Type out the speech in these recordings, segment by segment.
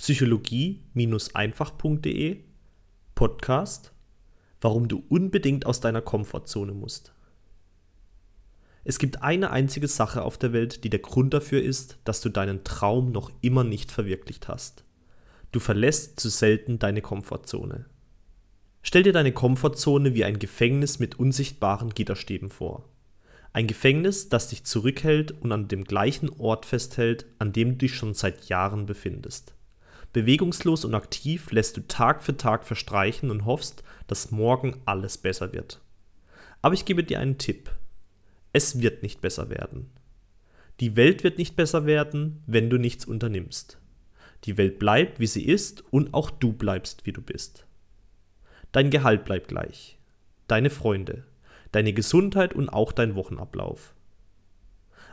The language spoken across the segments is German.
psychologie-einfach.de Podcast Warum du unbedingt aus deiner Komfortzone musst. Es gibt eine einzige Sache auf der Welt, die der Grund dafür ist, dass du deinen Traum noch immer nicht verwirklicht hast. Du verlässt zu selten deine Komfortzone. Stell dir deine Komfortzone wie ein Gefängnis mit unsichtbaren Gitterstäben vor. Ein Gefängnis, das dich zurückhält und an dem gleichen Ort festhält, an dem du dich schon seit Jahren befindest. Bewegungslos und aktiv lässt du Tag für Tag verstreichen und hoffst, dass morgen alles besser wird. Aber ich gebe dir einen Tipp. Es wird nicht besser werden. Die Welt wird nicht besser werden, wenn du nichts unternimmst. Die Welt bleibt, wie sie ist, und auch du bleibst, wie du bist. Dein Gehalt bleibt gleich. Deine Freunde, deine Gesundheit und auch dein Wochenablauf.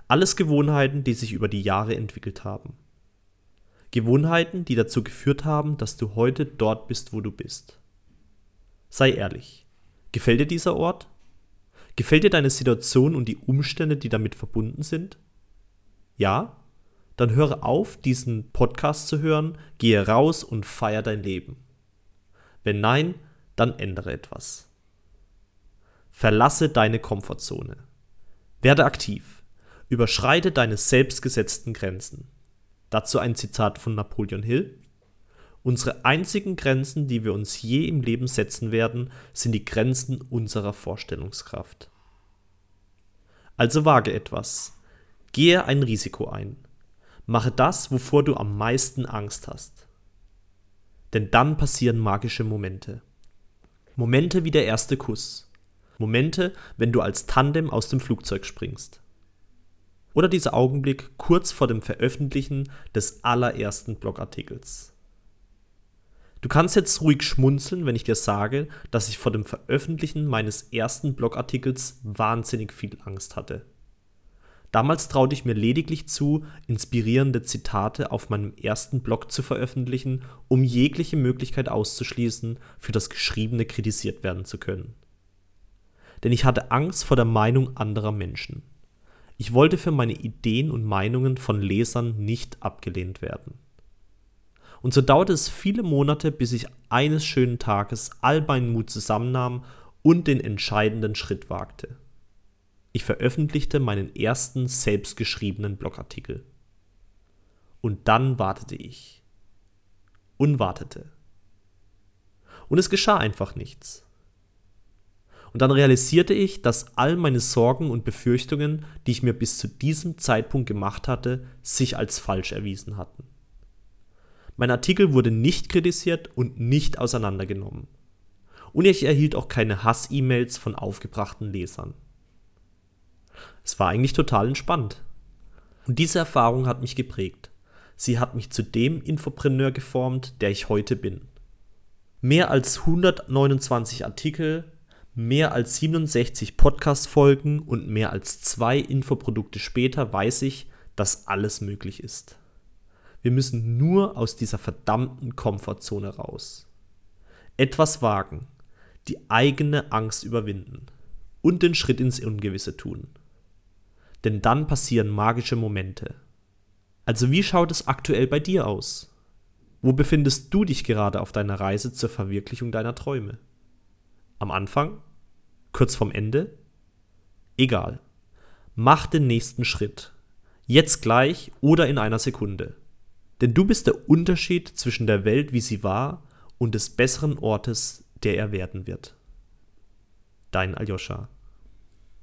Alles Gewohnheiten, die sich über die Jahre entwickelt haben. Gewohnheiten, die dazu geführt haben, dass du heute dort bist, wo du bist. Sei ehrlich. Gefällt dir dieser Ort? Gefällt dir deine Situation und die Umstände, die damit verbunden sind? Ja? Dann höre auf, diesen Podcast zu hören, gehe raus und feier dein Leben. Wenn nein, dann ändere etwas. Verlasse deine Komfortzone. Werde aktiv. Überschreite deine selbstgesetzten Grenzen. Dazu ein Zitat von Napoleon Hill. Unsere einzigen Grenzen, die wir uns je im Leben setzen werden, sind die Grenzen unserer Vorstellungskraft. Also wage etwas. Gehe ein Risiko ein. Mache das, wovor du am meisten Angst hast. Denn dann passieren magische Momente. Momente wie der erste Kuss Momente, wenn du als Tandem aus dem Flugzeug springst. Oder dieser Augenblick kurz vor dem Veröffentlichen des allerersten Blogartikels. Du kannst jetzt ruhig schmunzeln, wenn ich dir sage, dass ich vor dem Veröffentlichen meines ersten Blogartikels wahnsinnig viel Angst hatte. Damals traute ich mir lediglich zu, inspirierende Zitate auf meinem ersten Blog zu veröffentlichen, um jegliche Möglichkeit auszuschließen, für das Geschriebene kritisiert werden zu können denn ich hatte Angst vor der Meinung anderer Menschen. Ich wollte für meine Ideen und Meinungen von Lesern nicht abgelehnt werden. Und so dauerte es viele Monate, bis ich eines schönen Tages all meinen Mut zusammennahm und den entscheidenden Schritt wagte. Ich veröffentlichte meinen ersten selbstgeschriebenen Blogartikel. Und dann wartete ich. Und wartete. Und es geschah einfach nichts. Und dann realisierte ich, dass all meine Sorgen und Befürchtungen, die ich mir bis zu diesem Zeitpunkt gemacht hatte, sich als falsch erwiesen hatten. Mein Artikel wurde nicht kritisiert und nicht auseinandergenommen. Und ich erhielt auch keine Hass-E-Mails von aufgebrachten Lesern. Es war eigentlich total entspannt. Und diese Erfahrung hat mich geprägt. Sie hat mich zu dem Infopreneur geformt, der ich heute bin. Mehr als 129 Artikel, mehr als 67 Podcast-Folgen und mehr als zwei Infoprodukte später weiß ich, dass alles möglich ist. Wir müssen nur aus dieser verdammten Komfortzone raus. Etwas wagen, die eigene Angst überwinden und den Schritt ins Ungewisse tun. Denn dann passieren magische Momente. Also wie schaut es aktuell bei dir aus? Wo befindest du dich gerade auf deiner Reise zur Verwirklichung deiner Träume? Am Anfang? Kurz vorm Ende? Egal. Mach den nächsten Schritt. Jetzt gleich oder in einer Sekunde. Denn du bist der Unterschied zwischen der Welt, wie sie war, und des besseren Ortes, der er werden wird. Dein Aljoscha.